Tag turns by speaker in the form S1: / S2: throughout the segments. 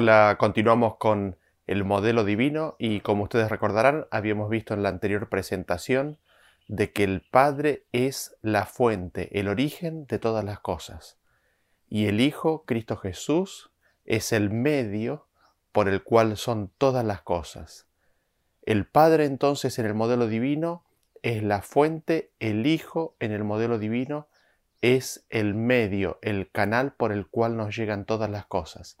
S1: Hola, continuamos con el modelo divino y como ustedes recordarán, habíamos visto en la anterior presentación de que el Padre es la fuente, el origen de todas las cosas. Y el Hijo, Cristo Jesús, es el medio por el cual son todas las cosas. El Padre entonces en el modelo divino es la fuente, el Hijo en el modelo divino es el medio, el canal por el cual nos llegan todas las cosas.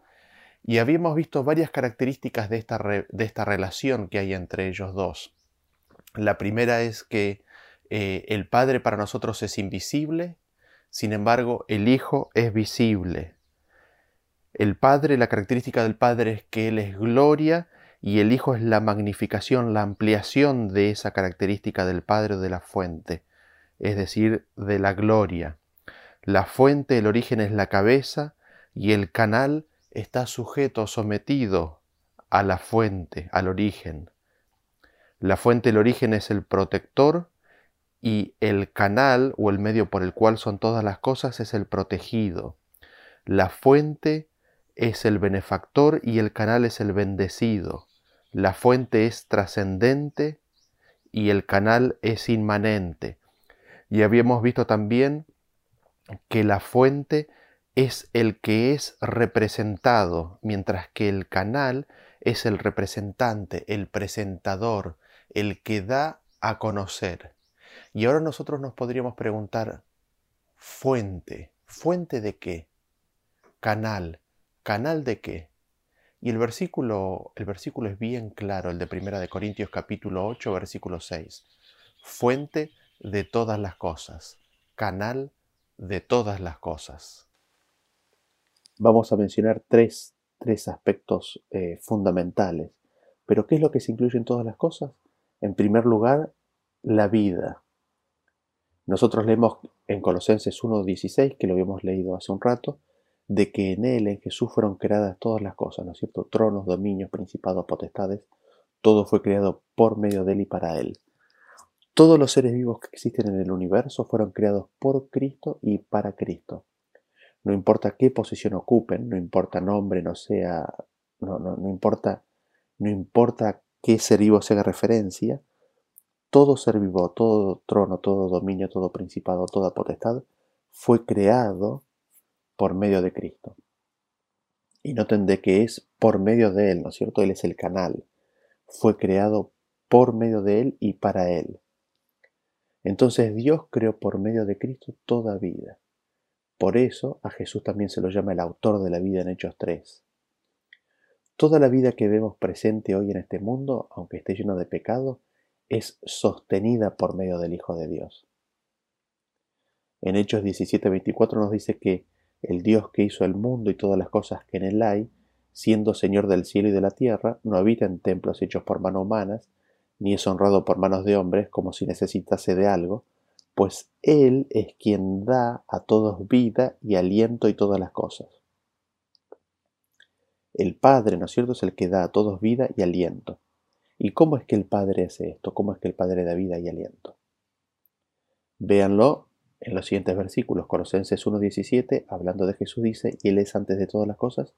S1: Y habíamos visto varias características de esta, de esta relación que hay entre ellos dos. La primera es que eh, el Padre para nosotros es invisible, sin embargo el Hijo es visible. El Padre, la característica del Padre es que Él es gloria y el Hijo es la magnificación, la ampliación de esa característica del Padre de la fuente, es decir, de la gloria. La fuente, el origen es la cabeza y el canal está sujeto, sometido a la fuente, al origen. La fuente, el origen es el protector y el canal o el medio por el cual son todas las cosas es el protegido. La fuente es el benefactor y el canal es el bendecido. La fuente es trascendente y el canal es inmanente. Y habíamos visto también que la fuente es el que es representado, mientras que el canal es el representante, el presentador, el que da a conocer. Y ahora nosotros nos podríamos preguntar, fuente, fuente de qué? Canal, canal de qué? Y el versículo, el versículo es bien claro, el de Primera de Corintios capítulo 8, versículo 6. Fuente de todas las cosas, canal de todas las cosas. Vamos a mencionar tres, aspectos eh, fundamentales. Pero ¿qué es lo que se incluye en todas las cosas? En primer lugar, la vida. Nosotros leemos en Colosenses 1.16, que lo habíamos leído hace un rato, de que en Él, en Jesús, fueron creadas todas las cosas, ¿no es cierto? Tronos, dominios, principados, potestades, todo fue creado por medio de Él y para Él. Todos los seres vivos que existen en el universo fueron creados por Cristo y para Cristo. No importa qué posición ocupen, no importa nombre, no sea, no, no, no importa, no importa qué ser vivo se haga referencia, todo ser vivo, todo trono, todo dominio, todo principado, toda potestad fue creado por medio de Cristo. Y noten de que es por medio de Él, ¿no es cierto? Él es el canal. Fue creado por medio de Él y para Él. Entonces Dios creó por medio de Cristo toda vida. Por eso a Jesús también se lo llama el autor de la vida en Hechos 3. Toda la vida que vemos presente hoy en este mundo, aunque esté lleno de pecado, es sostenida por medio del Hijo de Dios. En Hechos 17:24 nos dice que el Dios que hizo el mundo y todas las cosas que en él hay, siendo Señor del cielo y de la tierra, no habita en templos hechos por manos humanas, ni es honrado por manos de hombres como si necesitase de algo, pues Él es quien da a todos vida y aliento y todas las cosas. El Padre, ¿no es cierto?, es el que da a todos vida y aliento. ¿Y cómo es que el Padre hace esto? ¿Cómo es que el Padre da vida y aliento? Véanlo en los siguientes versículos, Colosenses 1.17, hablando de Jesús, dice, y Él es antes de todas las cosas,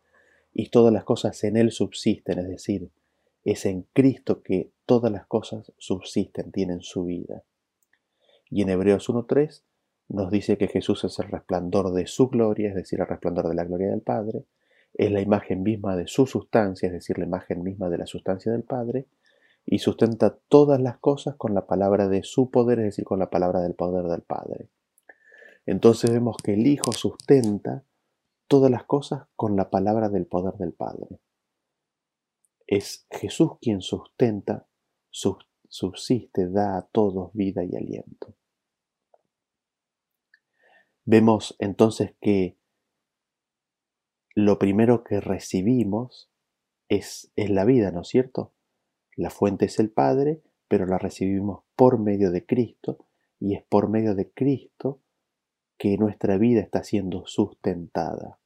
S1: y todas las cosas en Él subsisten, es decir, es en Cristo que todas las cosas subsisten, tienen su vida. Y en Hebreos 1.3 nos dice que Jesús es el resplandor de su gloria, es decir, el resplandor de la gloria del Padre, es la imagen misma de su sustancia, es decir, la imagen misma de la sustancia del Padre, y sustenta todas las cosas con la palabra de su poder, es decir, con la palabra del poder del Padre. Entonces vemos que el Hijo sustenta todas las cosas con la palabra del poder del Padre. Es Jesús quien sustenta, subsiste, da a todos vida y aliento. Vemos entonces que lo primero que recibimos es, es la vida, ¿no es cierto? La fuente es el Padre, pero la recibimos por medio de Cristo y es por medio de Cristo que nuestra vida está siendo sustentada.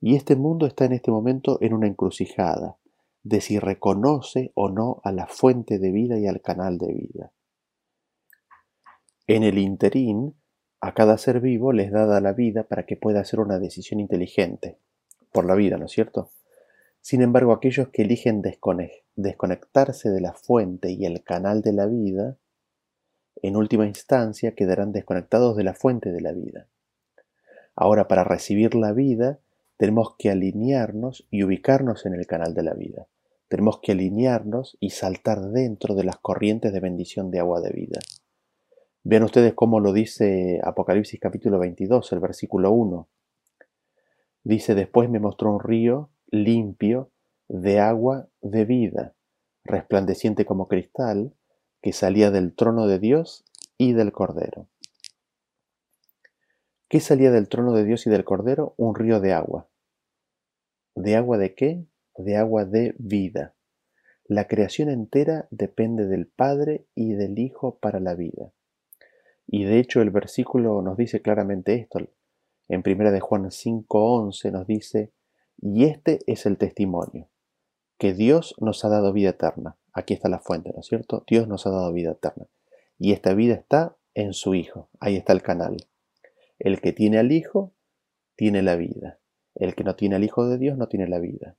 S1: Y este mundo está en este momento en una encrucijada de si reconoce o no a la fuente de vida y al canal de vida. En el interín, a cada ser vivo les da la vida para que pueda hacer una decisión inteligente. por la vida, ¿no es cierto? Sin embargo, aquellos que eligen desconectarse de la fuente y el canal de la vida, en última instancia quedarán desconectados de la fuente de la vida. Ahora, para recibir la vida, tenemos que alinearnos y ubicarnos en el canal de la vida. Tenemos que alinearnos y saltar dentro de las corrientes de bendición de agua de vida. Vean ustedes cómo lo dice Apocalipsis capítulo 22, el versículo 1. Dice, después me mostró un río limpio de agua de vida, resplandeciente como cristal, que salía del trono de Dios y del Cordero. ¿Qué salía del trono de Dios y del Cordero? Un río de agua. ¿De agua de qué? De agua de vida. La creación entera depende del Padre y del Hijo para la vida. Y de hecho el versículo nos dice claramente esto. En 1 de Juan 5:11 nos dice, y este es el testimonio, que Dios nos ha dado vida eterna. Aquí está la fuente, ¿no es cierto? Dios nos ha dado vida eterna. Y esta vida está en su Hijo. Ahí está el canal. El que tiene al Hijo, tiene la vida. El que no tiene al Hijo de Dios, no tiene la vida.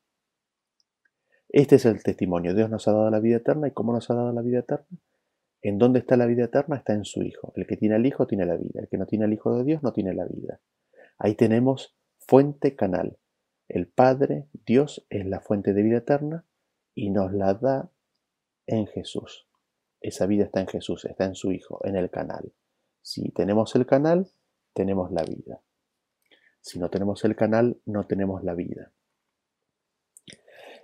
S1: Este es el testimonio. Dios nos ha dado la vida eterna. ¿Y cómo nos ha dado la vida eterna? ¿En dónde está la vida eterna? Está en su Hijo. El que tiene al Hijo tiene la vida. El que no tiene al Hijo de Dios no tiene la vida. Ahí tenemos fuente canal. El Padre, Dios, es la fuente de vida eterna y nos la da en Jesús. Esa vida está en Jesús, está en su Hijo, en el canal. Si tenemos el canal, tenemos la vida. Si no tenemos el canal, no tenemos la vida.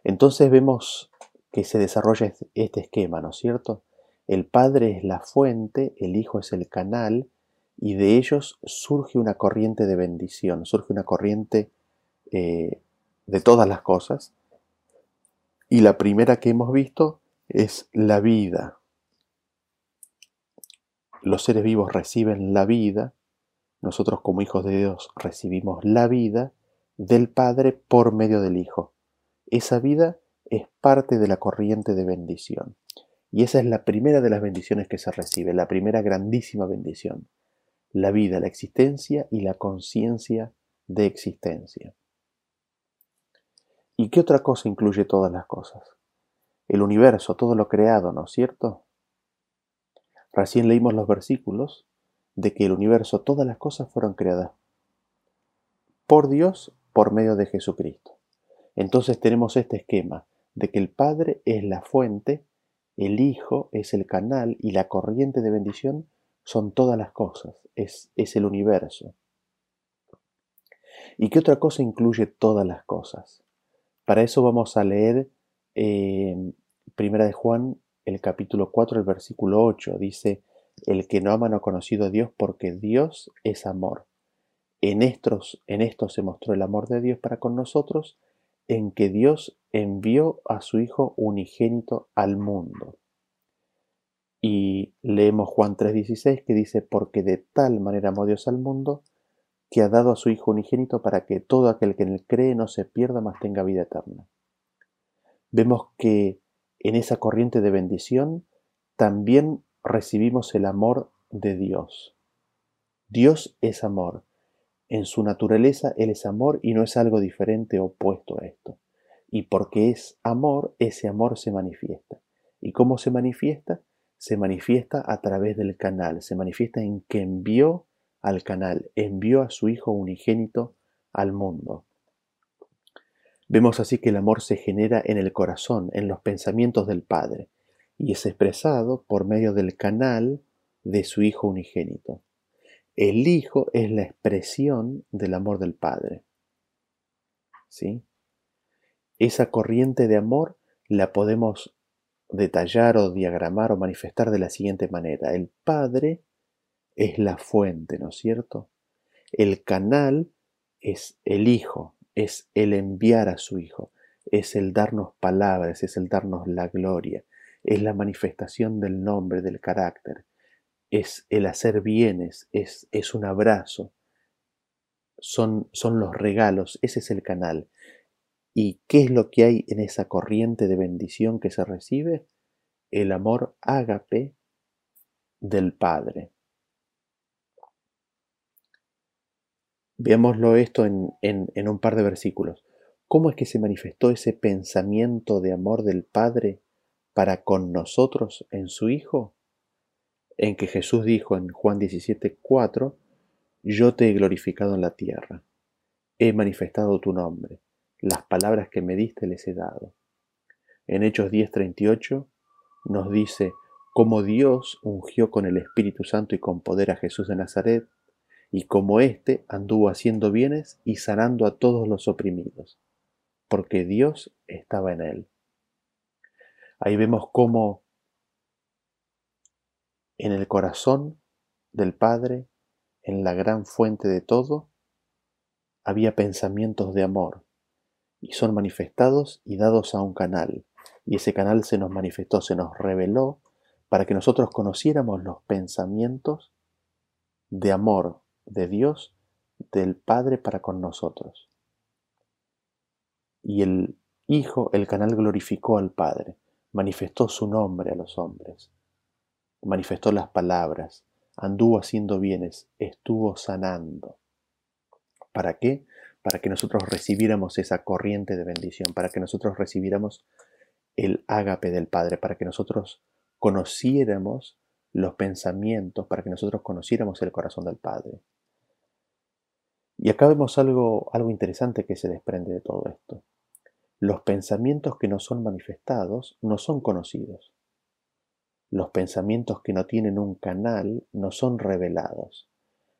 S1: Entonces vemos que se desarrolla este esquema, ¿no es cierto? El Padre es la fuente, el Hijo es el canal, y de ellos surge una corriente de bendición, surge una corriente eh, de todas las cosas. Y la primera que hemos visto es la vida. Los seres vivos reciben la vida, nosotros como hijos de Dios recibimos la vida del Padre por medio del Hijo. Esa vida es parte de la corriente de bendición. Y esa es la primera de las bendiciones que se recibe, la primera grandísima bendición. La vida, la existencia y la conciencia de existencia. ¿Y qué otra cosa incluye todas las cosas? El universo, todo lo creado, ¿no es cierto? Recién leímos los versículos de que el universo, todas las cosas fueron creadas por Dios por medio de Jesucristo. Entonces tenemos este esquema de que el Padre es la fuente, el Hijo es el canal y la corriente de bendición son todas las cosas, es, es el universo. ¿Y qué otra cosa incluye todas las cosas? Para eso vamos a leer eh, Primera de Juan, el capítulo 4, el versículo 8. Dice, el que no ama no ha conocido a Dios porque Dios es amor. En, estos, en esto se mostró el amor de Dios para con nosotros, en que Dios envió a su Hijo unigénito al mundo. Y leemos Juan 3:16 que dice, porque de tal manera amó Dios al mundo, que ha dado a su Hijo unigénito para que todo aquel que en él cree no se pierda, mas tenga vida eterna. Vemos que en esa corriente de bendición también recibimos el amor de Dios. Dios es amor. En su naturaleza Él es amor y no es algo diferente o opuesto a esto. Y porque es amor, ese amor se manifiesta. ¿Y cómo se manifiesta? Se manifiesta a través del canal, se manifiesta en que envió al canal, envió a su Hijo unigénito al mundo. Vemos así que el amor se genera en el corazón, en los pensamientos del Padre y es expresado por medio del canal de su Hijo unigénito. El Hijo es la expresión del amor del Padre. ¿Sí? Esa corriente de amor la podemos detallar o diagramar o manifestar de la siguiente manera. El Padre es la fuente, ¿no es cierto? El canal es el Hijo, es el enviar a su Hijo, es el darnos palabras, es el darnos la gloria, es la manifestación del nombre, del carácter, es el hacer bienes, es, es un abrazo, son, son los regalos, ese es el canal. ¿Y qué es lo que hay en esa corriente de bendición que se recibe? El amor ágape del Padre. Veámoslo esto en, en, en un par de versículos. ¿Cómo es que se manifestó ese pensamiento de amor del Padre para con nosotros en su Hijo? En que Jesús dijo en Juan 17, 4, Yo te he glorificado en la tierra, he manifestado tu nombre, las palabras que me diste les he dado. En Hechos 10:38 nos dice, como Dios ungió con el Espíritu Santo y con poder a Jesús de Nazaret, y como éste anduvo haciendo bienes y sanando a todos los oprimidos, porque Dios estaba en él. Ahí vemos cómo en el corazón del Padre, en la gran fuente de todo, había pensamientos de amor, y son manifestados y dados a un canal, y ese canal se nos manifestó, se nos reveló para que nosotros conociéramos los pensamientos de amor de Dios, del Padre para con nosotros. Y el Hijo, el canal glorificó al Padre, manifestó su nombre a los hombres, manifestó las palabras, anduvo haciendo bienes, estuvo sanando. ¿Para qué? Para que nosotros recibiéramos esa corriente de bendición, para que nosotros recibiéramos el ágape del Padre, para que nosotros conociéramos los pensamientos, para que nosotros conociéramos el corazón del Padre. Y acá vemos algo, algo interesante que se desprende de todo esto. Los pensamientos que no son manifestados no son conocidos. Los pensamientos que no tienen un canal no son revelados.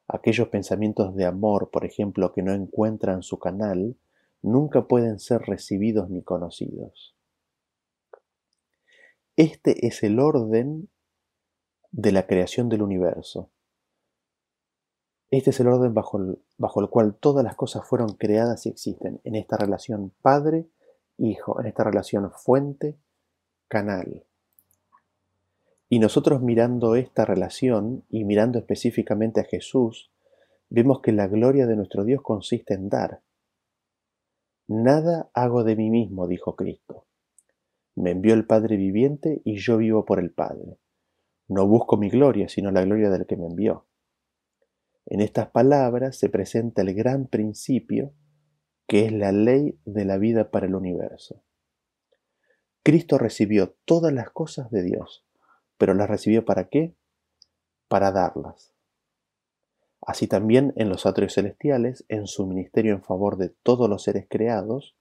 S1: Aquellos pensamientos de amor, por ejemplo, que no encuentran su canal, nunca pueden ser recibidos ni conocidos. Este es el orden de la creación del universo. Este es el orden bajo el, bajo el, cual todas las cosas fueron creadas y existen, en esta relación Padre-Hijo, en esta relación fuente-canal. Y nosotros mirando esta relación y mirando específicamente a Jesús, vemos que la gloria de nuestro Dios consiste en dar. Nada hago de mí mismo, dijo Cristo. Me envió el Padre viviente y yo vivo por el Padre. No busco mi gloria, sino la gloria del que me envió. En estas palabras se presenta el gran principio que es la ley de la vida para el universo. Cristo recibió todas las cosas de Dios, pero las recibió para qué? Para darlas. Así también en los atrios celestiales, en su ministerio en favor de todos los seres creados,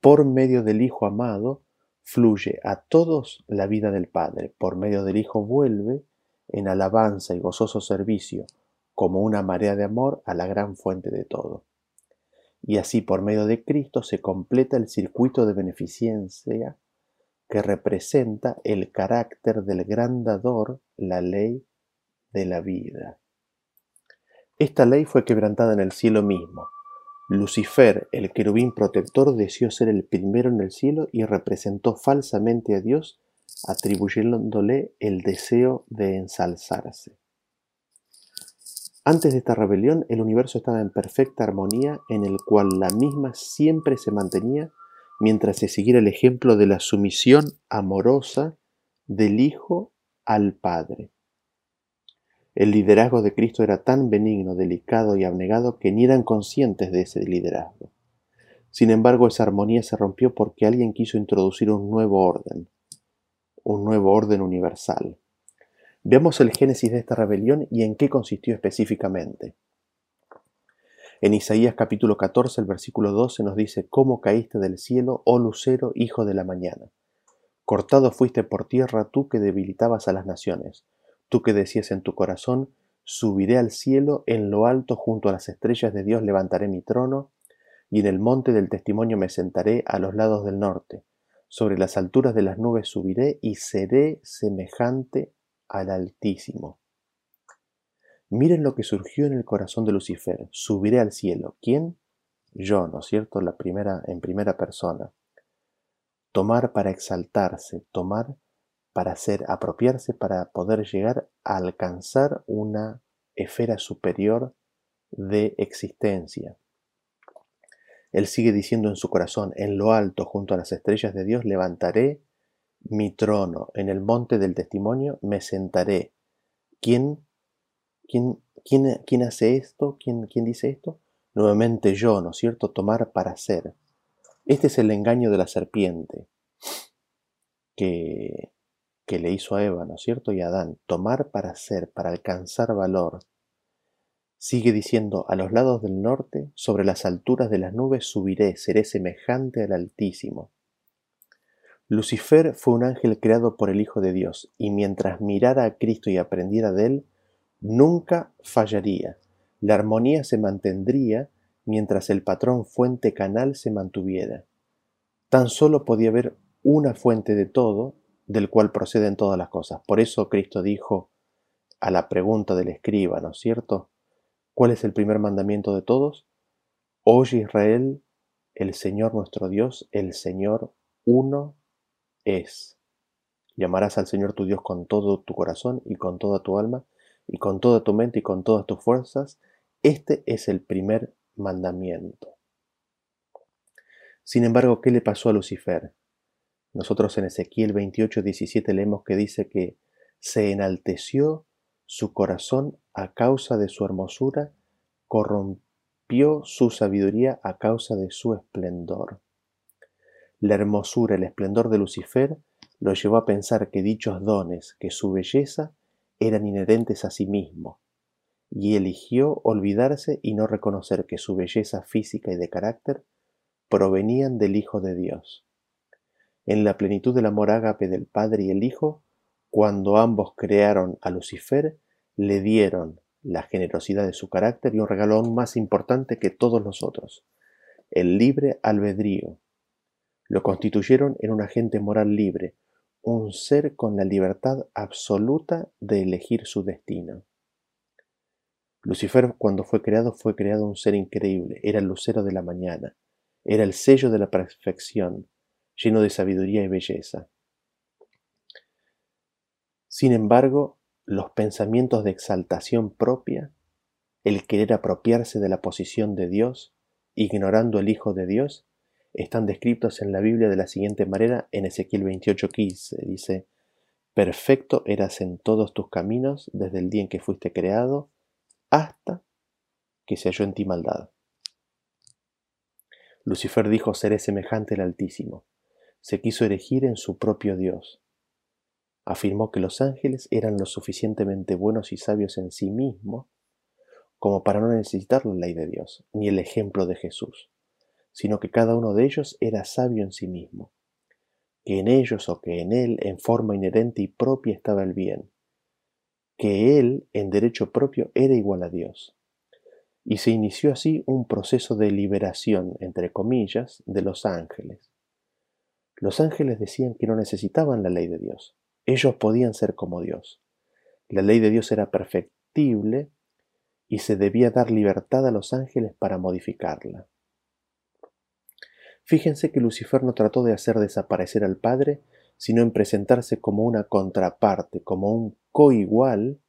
S1: por medio del Hijo amado, fluye a todos la vida del Padre, por medio del Hijo vuelve en alabanza y gozoso servicio, como una marea de amor a la gran fuente de todo. Y así por medio de Cristo se completa el circuito de beneficencia que representa el carácter del gran dador, la ley de la vida. Esta ley fue quebrantada en el cielo mismo, Lucifer, el querubín protector, deseó ser el primero en el cielo y representó falsamente a Dios, atribuyéndole el deseo de ensalzarse. Antes de esta rebelión, el universo estaba en perfecta armonía, en el cual la misma siempre se mantenía mientras se siguiera el ejemplo de la sumisión amorosa del Hijo al Padre. El liderazgo de Cristo era tan benigno, delicado y abnegado que ni eran conscientes de ese liderazgo. Sin embargo, esa armonía se rompió porque alguien quiso introducir un nuevo orden, un nuevo orden universal. Veamos el génesis de esta rebelión y en qué consistió específicamente. En Isaías capítulo 14, el versículo 12 nos dice, ¿Cómo caíste del cielo, oh lucero, hijo de la mañana? Cortado fuiste por tierra tú que debilitabas a las naciones Tú que decías en tu corazón, subiré al cielo, en lo alto junto a las estrellas de Dios levantaré mi trono, y en el monte del testimonio me sentaré a los lados del norte. Sobre las alturas de las nubes subiré y seré semejante al Altísimo. Miren lo que surgió en el corazón de Lucifer. Subiré al cielo. ¿Quién? Yo, ¿no es cierto? La primera, en primera persona. Tomar para exaltarse, tomar para hacer apropiarse, para poder llegar a alcanzar una esfera superior de existencia. Él sigue diciendo en su corazón, en lo alto, junto a las estrellas de Dios, levantaré mi trono, en el monte del testimonio me sentaré. ¿Quién, quién, quién, quién hace esto? ¿Quién, ¿Quién dice esto? nuevamente yo, ¿no es cierto?, tomar para ser. Este es el engaño de la serpiente que, que le hizo a Eva, ¿no es cierto?, y a Adán, tomar para ser, para alcanzar valor. Sigue diciendo, a los lados del norte, sobre las alturas de las nubes subiré, seré semejante al Altísimo. Lucifer fue un ángel creado por el Hijo de Dios, y mientras mirara a Cristo y aprendiera de él, nunca fallaría. La armonía se mantendría mientras el patrón fuente canal se mantuviera. Tan solo podía haber una fuente de todo, del cual proceden todas las cosas. Por eso Cristo dijo a la pregunta del escriba, ¿no es cierto? ¿Cuál es el primer mandamiento de todos? Oye Israel, el Señor nuestro Dios, el Señor uno es. Llamarás al Señor tu Dios con todo tu corazón y con toda tu alma y con toda tu mente y con todas tus fuerzas. Este es el primer mandamiento. Sin embargo, ¿qué le pasó a Lucifer? Nosotros en Ezequiel 28, 17 leemos que dice que se enalteció su corazón a causa de su hermosura, corrompió su sabiduría a causa de su esplendor. La hermosura, el esplendor de Lucifer lo llevó a pensar que dichos dones, que su belleza, eran inherentes a sí mismo, y eligió olvidarse y no reconocer que su belleza física y de carácter provenían del Hijo de Dios. En la plenitud del amor ágape del Padre y el Hijo, cuando ambos crearon a Lucifer, le dieron la generosidad de su carácter y un regalo aún más importante que todos los otros, el libre albedrío, lo constituyeron en un agente moral libre, un ser con la libertad absoluta de elegir su destino. Lucifer cuando fue creado fue creado un ser increíble, era el lucero de la mañana, era el sello de la perfección, lleno de sabiduría y belleza. Sin embargo, los pensamientos de exaltación propia, el querer apropiarse de la posición de Dios, ignorando el Hijo de Dios, están descritos en la Biblia de la siguiente manera en Ezequiel 28:15. Dice, Perfecto eras en todos tus caminos desde el día en que fuiste creado hasta que se halló en ti maldad. Lucifer dijo, seré semejante al Altísimo. Se quiso erigir en su propio Dios. Afirmó que los ángeles eran lo suficientemente buenos y sabios en sí mismos como para no necesitar la ley de Dios, ni el ejemplo de Jesús sino que cada uno de ellos era sabio en sí mismo, que en ellos o que en él en forma inherente y propia estaba el bien, que él en derecho propio era igual a Dios. Y se inició así un proceso de liberación, entre comillas, de los ángeles. Los ángeles decían que no necesitaban la ley de Dios, ellos podían ser como Dios. La ley de Dios era perfectible y se debía dar libertad a los ángeles para modificarla. Fíjense que Lucifer no trató de hacer desaparecer al Padre, sino en presentarse como una contraparte, como un coigual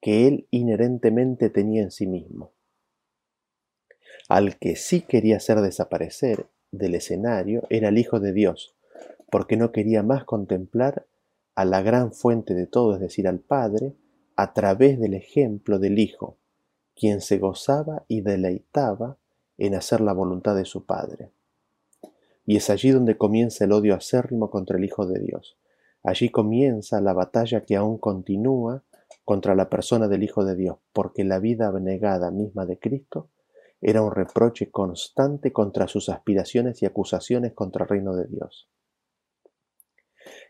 S1: que él inherentemente tenía en sí mismo. Al que sí quería hacer desaparecer del escenario era el Hijo de Dios, porque no quería más contemplar a la gran fuente de todo, es decir, al Padre, a través del ejemplo del Hijo, quien se gozaba y deleitaba en hacer la voluntad de su Padre. Y es allí donde comienza el odio acérrimo contra el Hijo de Dios. Allí comienza la batalla que aún continúa contra la persona del Hijo de Dios, porque la vida abnegada misma de Cristo era un reproche constante contra sus aspiraciones y acusaciones contra el reino de Dios.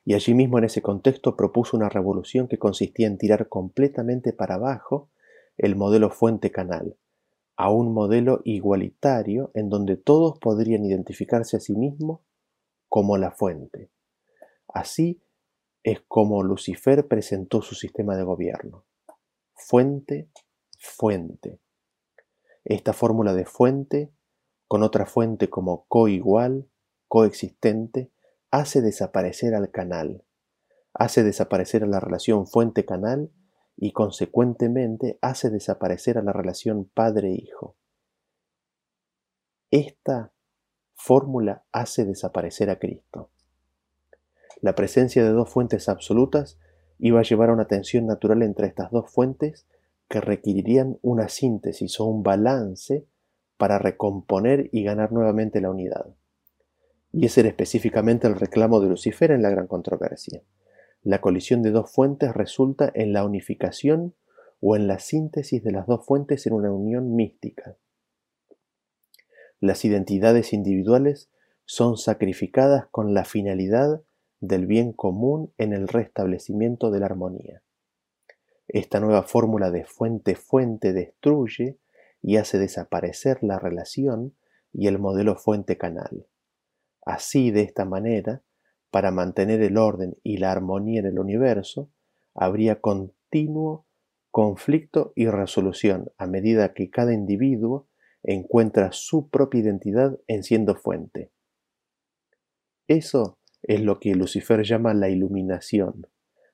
S1: Y allí mismo en ese contexto propuso una revolución que consistía en tirar completamente para abajo el modelo fuente-canal, a un modelo igualitario en donde todos podrían identificarse a sí mismos como la fuente. Así es como Lucifer presentó su sistema de gobierno. Fuente, fuente. Esta fórmula de fuente, con otra fuente como coigual, coexistente, hace desaparecer al canal, hace desaparecer a la relación fuente-canal y consecuentemente hace desaparecer a la relación padre-hijo. Esta fórmula hace desaparecer a Cristo. La presencia de dos fuentes absolutas iba a llevar a una tensión natural entre estas dos fuentes que requerirían una síntesis o un balance para recomponer y ganar nuevamente la unidad. Y ese era específicamente el reclamo de Lucifer en la gran controversia. La colisión de dos fuentes resulta en la unificación o en la síntesis de las dos fuentes en una unión mística. Las identidades individuales son sacrificadas con la finalidad del bien común en el restablecimiento de la armonía. Esta nueva fórmula de fuente-fuente destruye y hace desaparecer la relación y el modelo fuente-canal. Así, de esta manera, para mantener el orden y la armonía en el universo, habría continuo conflicto y resolución a medida que cada individuo encuentra su propia identidad en siendo fuente. Eso es lo que Lucifer llama la iluminación,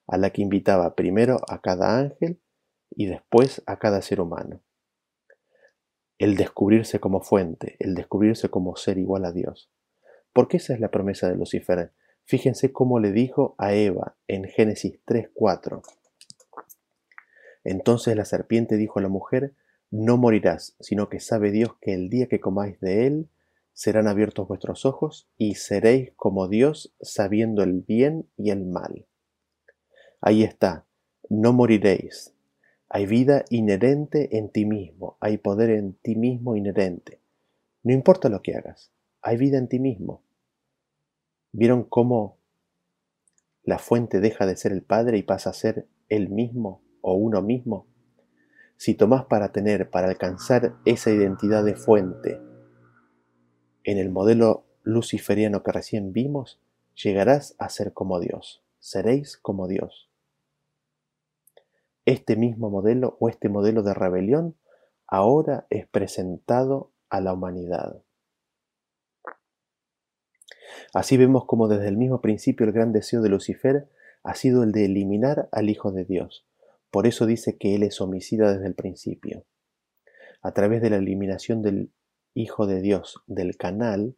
S1: a la que invitaba primero a cada ángel y después a cada ser humano. El descubrirse como fuente, el descubrirse como ser igual a Dios. Porque esa es la promesa de Lucifer. Fíjense cómo le dijo a Eva en Génesis 3:4. Entonces la serpiente dijo a la mujer, no morirás, sino que sabe Dios que el día que comáis de él, serán abiertos vuestros ojos y seréis como Dios sabiendo el bien y el mal. Ahí está, no moriréis. Hay vida inherente en ti mismo, hay poder en ti mismo inherente. No importa lo que hagas, hay vida en ti mismo. ¿Vieron cómo la fuente deja de ser el Padre y pasa a ser él mismo o uno mismo? Si tomás para tener, para alcanzar esa identidad de fuente, en el modelo luciferiano que recién vimos, llegarás a ser como Dios, seréis como Dios. Este mismo modelo o este modelo de rebelión ahora es presentado a la humanidad. Así vemos como desde el mismo principio el gran deseo de Lucifer ha sido el de eliminar al Hijo de Dios. Por eso dice que Él es homicida desde el principio. A través de la eliminación del Hijo de Dios del canal,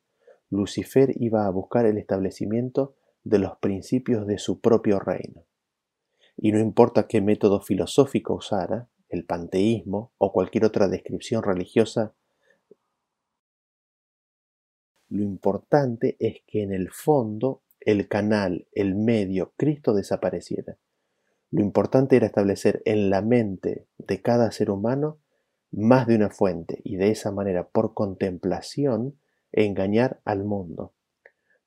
S1: Lucifer iba a buscar el establecimiento de los principios de su propio reino. Y no importa qué método filosófico usara, el panteísmo o cualquier otra descripción religiosa lo importante es que en el fondo el canal, el medio, Cristo desapareciera. Lo importante era establecer en la mente de cada ser humano más de una fuente y de esa manera, por contemplación, engañar al mundo.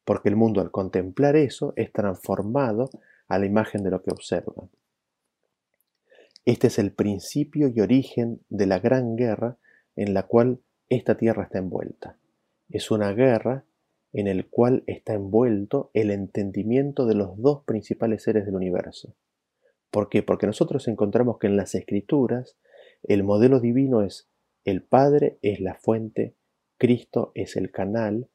S1: Porque el mundo al contemplar eso es transformado a la imagen de lo que observa. Este es el principio y origen de la gran guerra en la cual esta tierra está envuelta. Es una guerra en el cual está envuelto el entendimiento de los dos principales seres del universo. ¿Por qué? Porque nosotros encontramos que en las escrituras el modelo divino es el Padre es la fuente, Cristo es el canal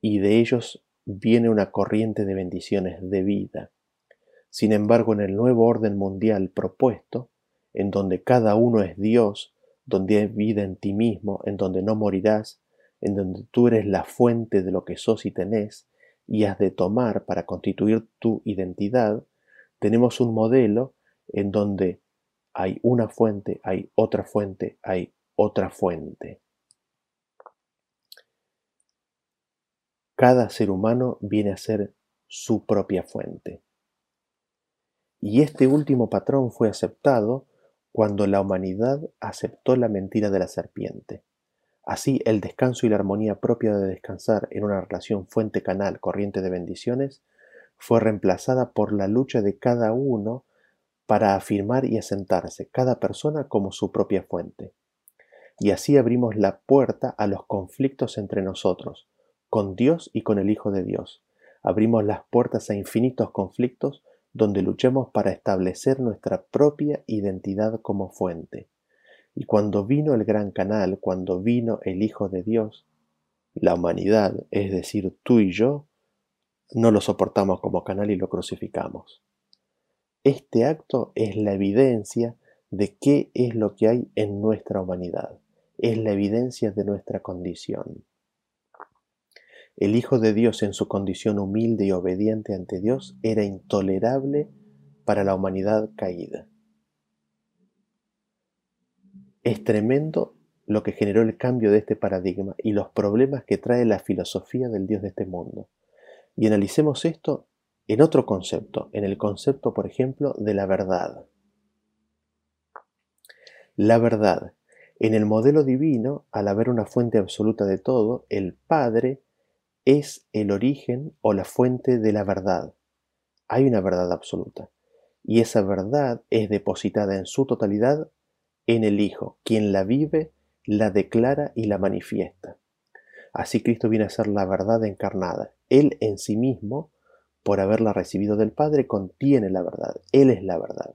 S1: y de ellos viene una corriente de bendiciones de vida. Sin embargo, en el nuevo orden mundial propuesto, en donde cada uno es Dios, donde hay vida en ti mismo, en donde no morirás, en donde tú eres la fuente de lo que sos y tenés y has de tomar para constituir tu identidad, tenemos un modelo en donde hay una fuente, hay otra fuente, hay otra fuente. Cada ser humano viene a ser su propia fuente. Y este último patrón fue aceptado cuando la humanidad aceptó la mentira de la serpiente. Así, el descanso y la armonía propia de descansar en una relación fuente-canal corriente de bendiciones fue reemplazada por la lucha de cada uno para afirmar y asentarse cada persona como su propia fuente. Y así abrimos la puerta a los conflictos entre nosotros, con Dios y con el Hijo de Dios. Abrimos las puertas a infinitos conflictos donde luchemos para establecer nuestra propia identidad como fuente. Y cuando vino el gran canal, cuando vino el Hijo de Dios, la humanidad, es decir, tú y yo, no lo soportamos como canal y lo crucificamos. Este acto es la evidencia de qué es lo que hay en nuestra humanidad, es la evidencia de nuestra condición. El Hijo de Dios en su condición humilde y obediente ante Dios era intolerable para la humanidad caída. Es tremendo lo que generó el cambio de este paradigma y los problemas que trae la filosofía del Dios de este mundo. Y analicemos esto en otro concepto, en el concepto, por ejemplo, de la verdad. La verdad. En el modelo divino, al haber una fuente absoluta de todo, el Padre es el origen o la fuente de la verdad. Hay una verdad absoluta. Y esa verdad es depositada en su totalidad en el Hijo, quien la vive, la declara y la manifiesta. Así Cristo viene a ser la verdad encarnada. Él en sí mismo, por haberla recibido del Padre, contiene la verdad. Él es la verdad.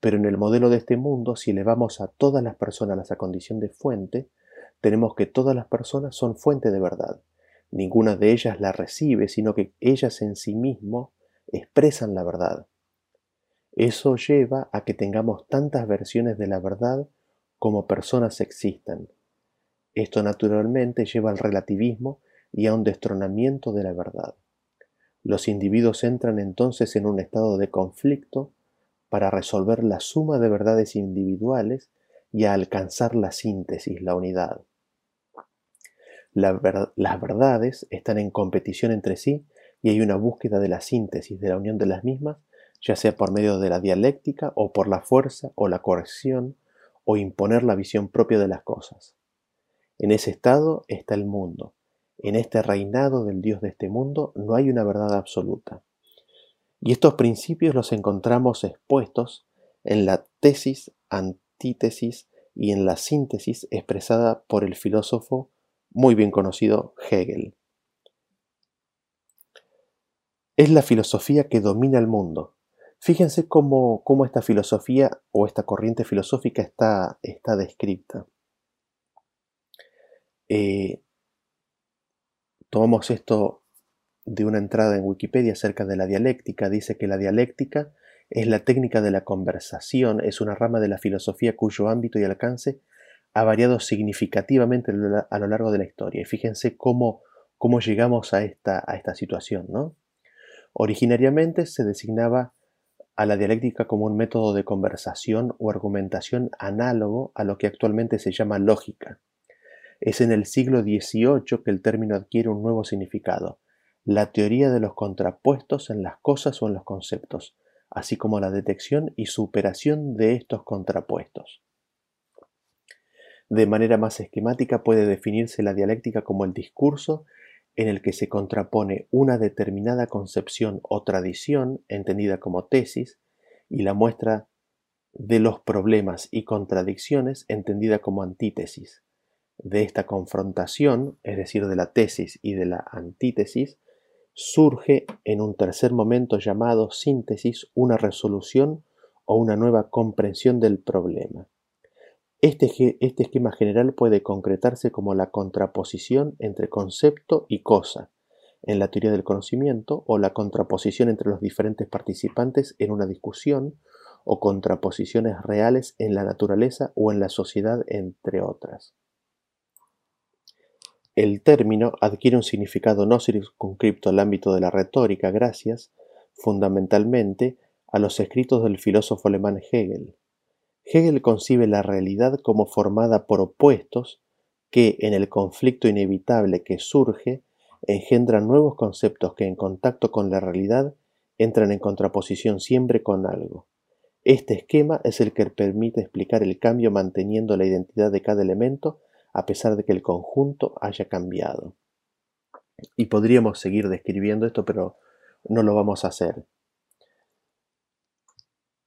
S1: Pero en el modelo de este mundo, si elevamos a todas las personas a esa condición de fuente, tenemos que todas las personas son fuente de verdad. Ninguna de ellas la recibe, sino que ellas en sí mismo expresan la verdad. Eso lleva a que tengamos tantas versiones de la verdad como personas existan. Esto naturalmente lleva al relativismo y a un destronamiento de la verdad. Los individuos entran entonces en un estado de conflicto para resolver la suma de verdades individuales y a alcanzar la síntesis, la unidad. las verdades están en competición entre sí y hay una búsqueda de la síntesis, de la unión de las mismas, ya sea por medio de la dialéctica o por la fuerza o la corrección o imponer la visión propia de las cosas. En ese estado está el mundo. En este reinado del Dios de este mundo no hay una verdad absoluta. Y estos principios los encontramos expuestos en la tesis, antítesis y en la síntesis expresada por el filósofo muy bien conocido Hegel. Es la filosofía que domina el mundo, Fíjense cómo, esta filosofía o esta corriente filosófica está, está descrita. Eh, tomamos esto de una entrada en Wikipedia acerca de la dialéctica. Dice que la dialéctica es la técnica de la conversación, es una rama de la filosofía cuyo ámbito y alcance ha variado significativamente a lo largo de la historia. Y fíjense cómo, cómo llegamos a esta, a esta situación. ¿no? Originariamente se designaba a la dialéctica como un método de conversación o argumentación análogo a lo que actualmente se llama lógica. Es en el siglo XVIII que el término adquiere un nuevo significado, la teoría de los contrapuestos en las cosas o en los conceptos, así como la detección y superación de estos contrapuestos. De manera más esquemática puede definirse la dialéctica como el discurso en el que se contrapone una determinada concepción o tradición, entendida como tesis, y la muestra de los problemas y contradicciones, entendida como antítesis. De esta confrontación, es decir, de la tesis y de la antítesis, surge en un tercer momento llamado síntesis una resolución o una nueva comprensión del problema. Este, este, esquema general puede concretarse como la contraposición entre concepto y cosa en la teoría del conocimiento o la contraposición entre los diferentes participantes en una discusión o contraposiciones reales en la naturaleza o en la sociedad, entre otras. El término adquiere un significado no circunscripto al ámbito de la retórica gracias, fundamentalmente, a los escritos del filósofo alemán Hegel. Hegel concibe la realidad como formada por opuestos que, en el conflicto inevitable que surge, engendran nuevos conceptos que en contacto con la realidad entran en contraposición siempre con algo. Este esquema es el que permite explicar el cambio manteniendo la identidad de cada elemento a pesar de que el conjunto haya cambiado. Y podríamos seguir describiendo esto, pero no lo vamos a hacer.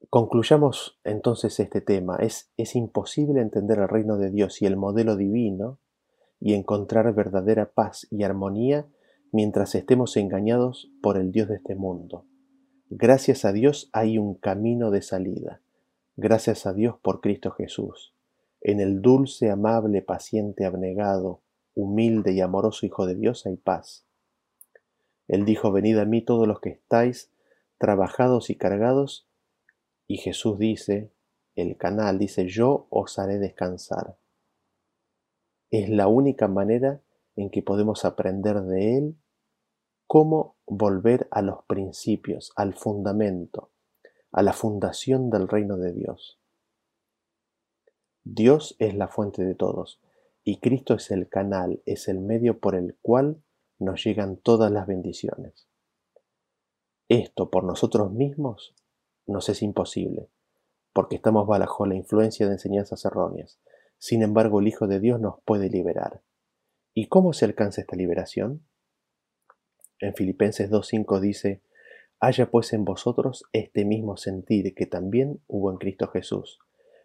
S1: Concluyamos entonces este tema. Es, es imposible entender el reino de Dios y el modelo divino y encontrar verdadera paz y armonía mientras estemos engañados por el Dios de este mundo. Gracias a Dios hay un camino de salida. Gracias a Dios por Cristo Jesús. En el dulce, amable, paciente, abnegado, humilde y amoroso Hijo de Dios hay paz. Él dijo, venid a mí todos los que estáis trabajados y cargados, y Jesús dice, el canal dice, yo os haré descansar. Es la única manera en que podemos aprender de Él cómo volver a los principios, al fundamento, a la fundación del reino de Dios. Dios es la fuente de todos, y Cristo es el canal, es el medio por el cual nos llegan todas las bendiciones. Esto por nosotros mismos nos es imposible, porque estamos bajo la influencia de enseñanzas erróneas. Sin embargo, el Hijo de Dios nos puede liberar. ¿Y cómo se alcanza esta liberación? En Filipenses 2.5 dice, Haya pues en vosotros este mismo sentir que también hubo en Cristo Jesús,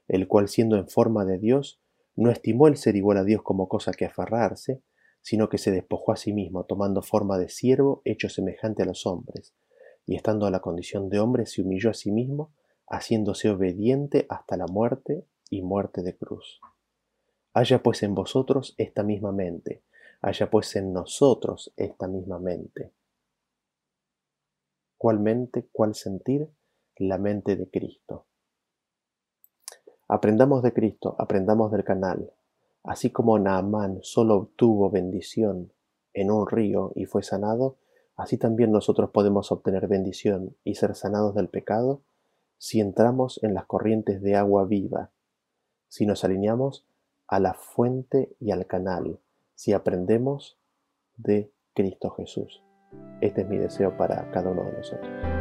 S1: el cual siendo en forma de Dios, no estimó el ser igual a Dios como cosa que aferrarse, sino que se despojó a sí mismo, tomando forma de siervo hecho semejante a los hombres, y estando a la condición de hombre se humilló a sí mismo, haciéndose obediente hasta la muerte y muerte de cruz. Haya pues en vosotros esta misma mente, haya pues en nosotros esta misma mente. ¿Cuál mente, cuál sentir? La mente de Cristo. Aprendamos de Cristo, aprendamos del canal. Así como Naamán solo obtuvo bendición en un río y fue sanado, así también nosotros podemos obtener bendición y ser sanados del pecado si entramos en las corrientes de agua viva, si nos alineamos a la fuente y al canal, si aprendemos de Cristo Jesús. Este es mi deseo para cada uno de nosotros.